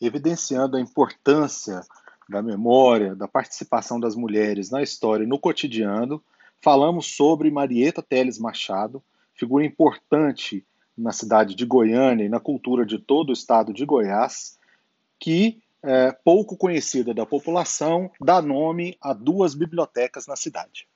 evidenciando a importância da memória, da participação das mulheres na história e no cotidiano, falamos sobre Marieta Teles Machado, figura importante na cidade de Goiânia e na cultura de todo o estado de Goiás, que, é, pouco conhecida da população, dá nome a duas bibliotecas na cidade.